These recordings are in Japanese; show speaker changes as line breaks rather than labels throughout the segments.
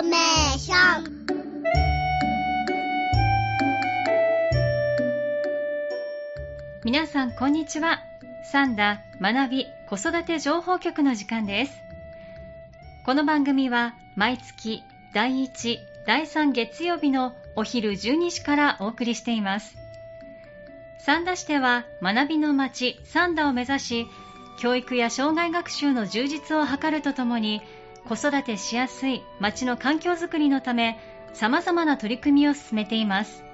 ーメーション。
皆さんこんにちは。サンダ学び子育て情報局の時間です。この番組は毎月第1第3月曜日のお昼12時からお送りしています。三田市では学びの街三田を目指し教育や障害学習の充実を図るとともに子育てしやすい街の環境づくりのため様々な取り組みを進めています。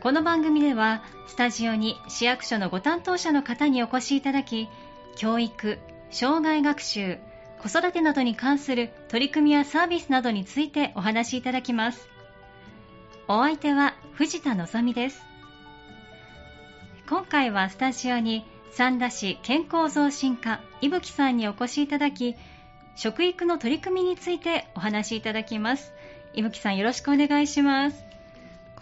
この番組ではスタジオに市役所のご担当者の方にお越しいただき教育、障害学習、子育てなどに関する取り組みやサービスなどについてお話しいただきます。お相手は藤田望です。今回はスタジオに三田市健康増進課伊吹さんにお越しいただき食育の取り組みについてお話しいただきます伊吹さんよろしくお願いします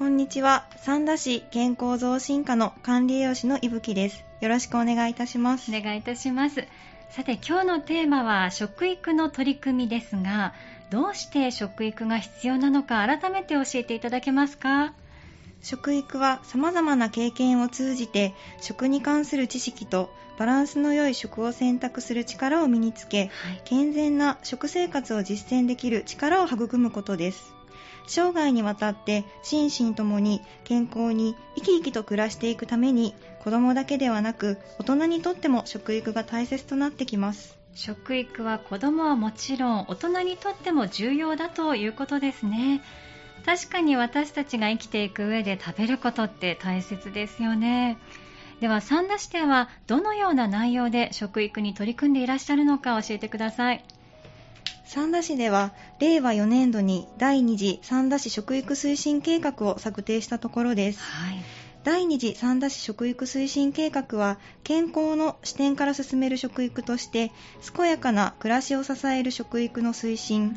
こんにちは。三田市健康増進課の管理栄養士の伊吹です。よろしくお願いいたします。
お願いいたします。さて今日のテーマは食育の取り組みですが、どうして食育が必要なのか改めて教えていただけますか？
食育は様々な経験を通じて食に関する知識とバランスの良い食を選択する力を身につけ、はい、健全な食生活を実践できる力を育むことです。生涯にわたって心身ともに健康に生き生きと暮らしていくために子供だけではなく大人にとっても食育が大切となってきます。
食育は子供はもちろん大人にとっても重要だということですね確かに私たちが生きていく上で食べることって大切ですよね。では三田市ではどのような内容で食育に取り組んでいらっしゃるのか教えてください。
三田市では令和4年度に第2次三田市食育推進計画を策定したところです、はい、第2次三田市食育推進計画は健康の視点から進める食育として健やかな暮らしを支える食育の推進、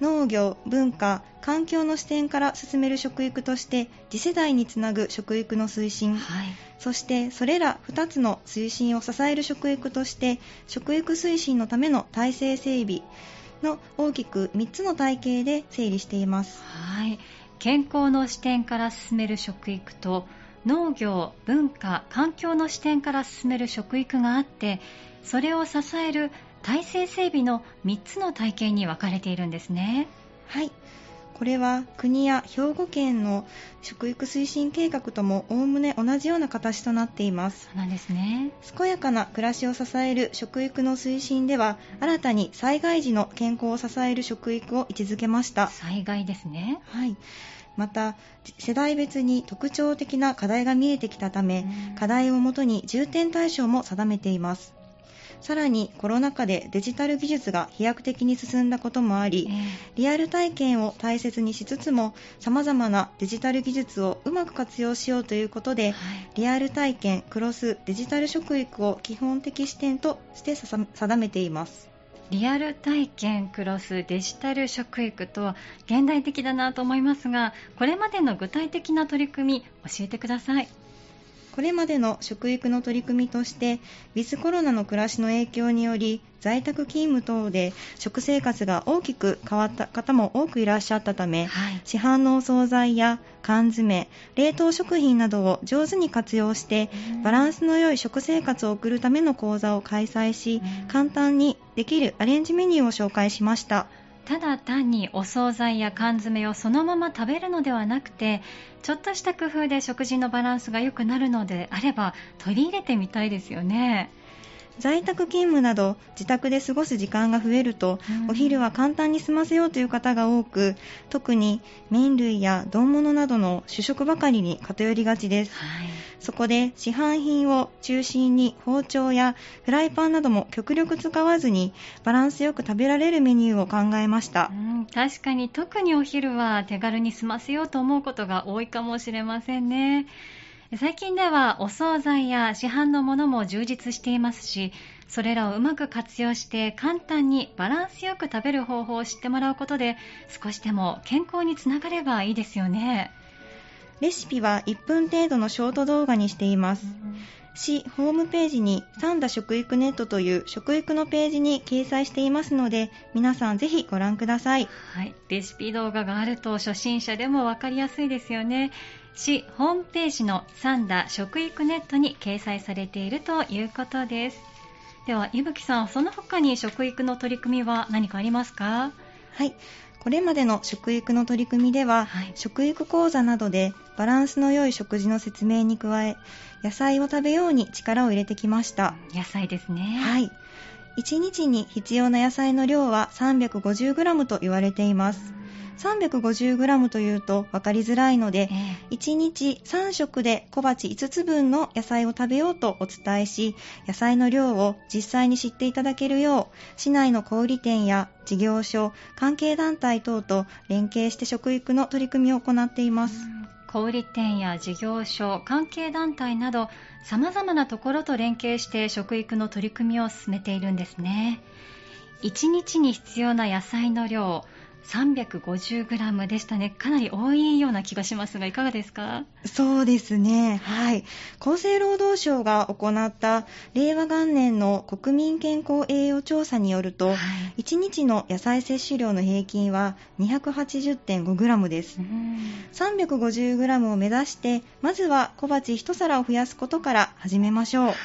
農業、文化、環境の視点から進める食育として次世代につなぐ食育の推進、はい、そしてそれら2つの推進を支える食育として食育推進のための体制整備の大きく3つの体系で整理しています。
はい。健康の視点から進める食育と農業、文化、環境の視点から進める食育があってそれを支える体制整備の3つの体系に分かれているんですね。
はい。これは国や兵庫県の食育推進計画ともおおむね同じような形となっています。
そうなんですね。
健やかな暮らしを支える食育の推進では新たに災害時の健康を支える食育を位置づけました。
災害ですね。
はい。また世代別に特徴的な課題が見えてきたため、課題をもとに重点対象も定めていますさらにコロナ禍でデジタル技術が飛躍的に進んだこともあり、リアル体験を大切にしつつも様々なデジタル技術をうまく活用しようということで、リアル体験クロスデジタル食育を基本的視点として定めています。
リアル体験クロスデジタル食育と現代的だなと思いますがこれまでの具体的な取り組み教えてください
これまでの食育の取り組みとして、ウィズコロナの暮らしの影響により、在宅勤務等で食生活が大きく変わった方も多くいらっしゃったため、はい、市販のお惣菜や缶詰、冷凍食品などを上手に活用して、バランスの良い食生活を送るための講座を開催し、簡単にできるアレンジメニューを紹介しました。
ただ単にお惣菜や缶詰をそのまま食べるのではなくてちょっとした工夫で食事のバランスが良くなるのであれば取り入れてみたいですよね。
在宅勤務など自宅で過ごす時間が増えると、うん、お昼は簡単に済ませようという方が多く特に麺類や丼物などの主食ばかりに偏りがちです、はい、そこで市販品を中心に包丁やフライパンなども極力使わずにバランスよく食べられるメニューを考えました、う
ん、確かに特にお昼は手軽に済ませようと思うことが多いかもしれませんね最近ではお惣菜や市販のものも充実していますしそれらをうまく活用して簡単にバランスよく食べる方法を知ってもらうことで少しでも健康につながればいいですよね。
レシピは1分程度のショート動画にしています、市ホームページにサンダ食育ネットという食育のページに掲載していますので皆さんぜひご覧ください、
はい、レシピ動画があると初心者でも分かりやすいですよね市ホームページのサンダ食育ネットに掲載されているということです。では伊吹さんその他に食育の取り組みは何かありますか？
はい。これまでの食育の取り組みでは、はい、食育講座などでバランスの良い食事の説明に加え野菜を食べように力を入れてきました。
野菜ですね。
はい。1日に必要な野菜の量は 350g と言われています、350g というと分かりづらいので、えー、1日3食で小鉢5つ分の野菜を食べようとお伝えし野菜の量を実際に知っていただけるよう市内の小売店や事業所関係団体等と連携して食育の取り組みを行っています。
小売店や事業所関係団体などさまざまなところと連携して食育の取り組みを進めているんですね。1日に必要な野菜の量 350g でしたね。かなり多いような気がしますが、いかがですか？
そうですね。はい。厚生労働省が行った令和元年の国民健康栄養調査によると、はい、1日の野菜摂取量の平均は 280.5g です。350g を目指して、まずは小鉢1皿を増やすことから始めましょう。はい、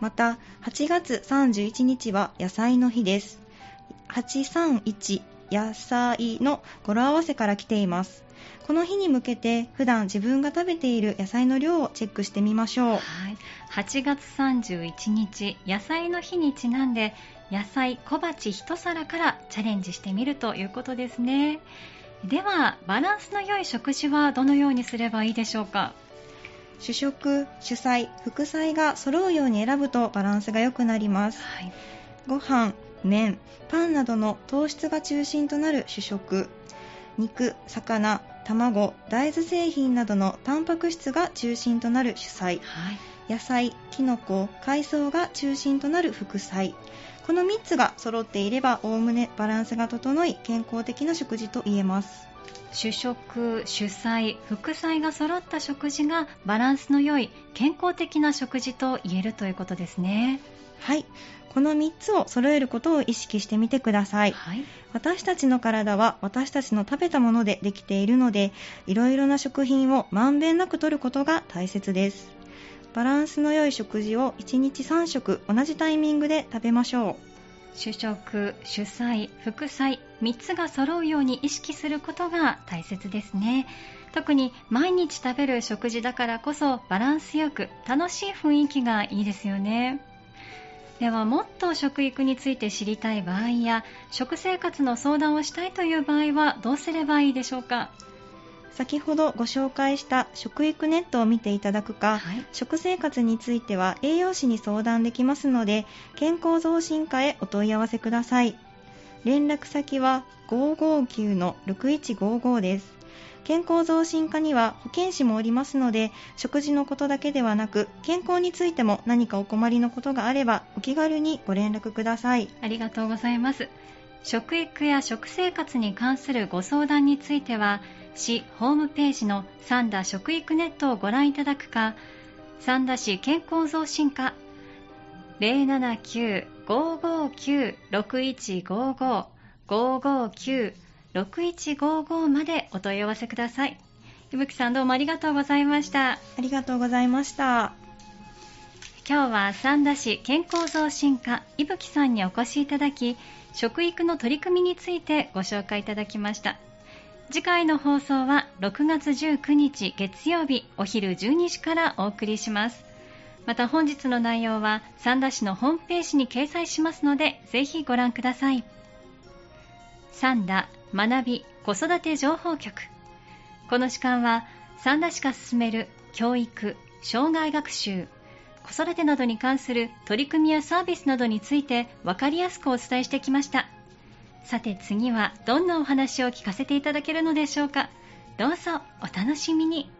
また、8月31日は野菜の日です。831野菜の語呂合わせから来ています。この日に向けて普段自分が食べている野菜の量をチェックしてみましょう、はい、
8月31日野菜の日にちなんで野菜小鉢1皿からチャレンジしてみるということですね。ではバランスの良い食事はどのようにすればいいでしょうか？
主食主菜副菜が揃うように選ぶとバランスが良くなります、はい、ご飯麺パンなどの糖質が中心となる主食。肉魚卵大豆製品などのタンパク質が中心となる主菜、はい、野菜きのこ海藻が中心となる副菜。この3つが揃っていればおおむねバランスが整い健康的な食事と言えます。
主食、主菜、副菜が揃った食事がバランスの良い健康的な食事と言えるということですね。
はい。この3つを揃えることを意識してみてください、はい、私たちの体は私たちの食べたものでできているのでいろいろな食品をまんべんなく摂ることが大切です。バランスの良い食事を1日3食同じタイミングで食べましょう。
主食、主菜、副菜3つが揃うように意識することが大切ですね。特に毎日食べる食事だからこそバランスよく楽しい雰囲気がいいですよねではもっと食育について知りたい場合や食生活の相談をしたいという場合はどうすればいいでしょうか？
先ほどご紹介した食育ネットを見ていただくか、はい、食生活については栄養士に相談できますので健康増進課へお問い合わせください。連絡先は559-6155です健康増進課には保健師もおりますので食事のことだけではなく健康についても何かお困りのことがあればお気軽にご連絡ください。
ありがとうございます。食育や食生活に関するご相談については市ホームページの三田食育ネットをご覧いただくか三田市健康増進課079-559-6155 559 6155までお問い合わせください。いぶきさんどうもありがとうございました。あ
りがとうございました。
今日は三田市健康増進課いぶきさんにお越しいただき、食育の取り組みについてご紹介いただきました。次回の放送は6月19日月曜日お昼12時からお送りします。また本日の内容は三田市のホームページに掲載しますので、ぜひご覧ください。三田学び子育て情報局。この時間は三田市が進める教育障害学習子育てなどに関する取り組みやサービスなどについて分かりやすくお伝えしてきました。さて次はどんなお話を聞かせていただけるのでしょうか。どうぞお楽しみに。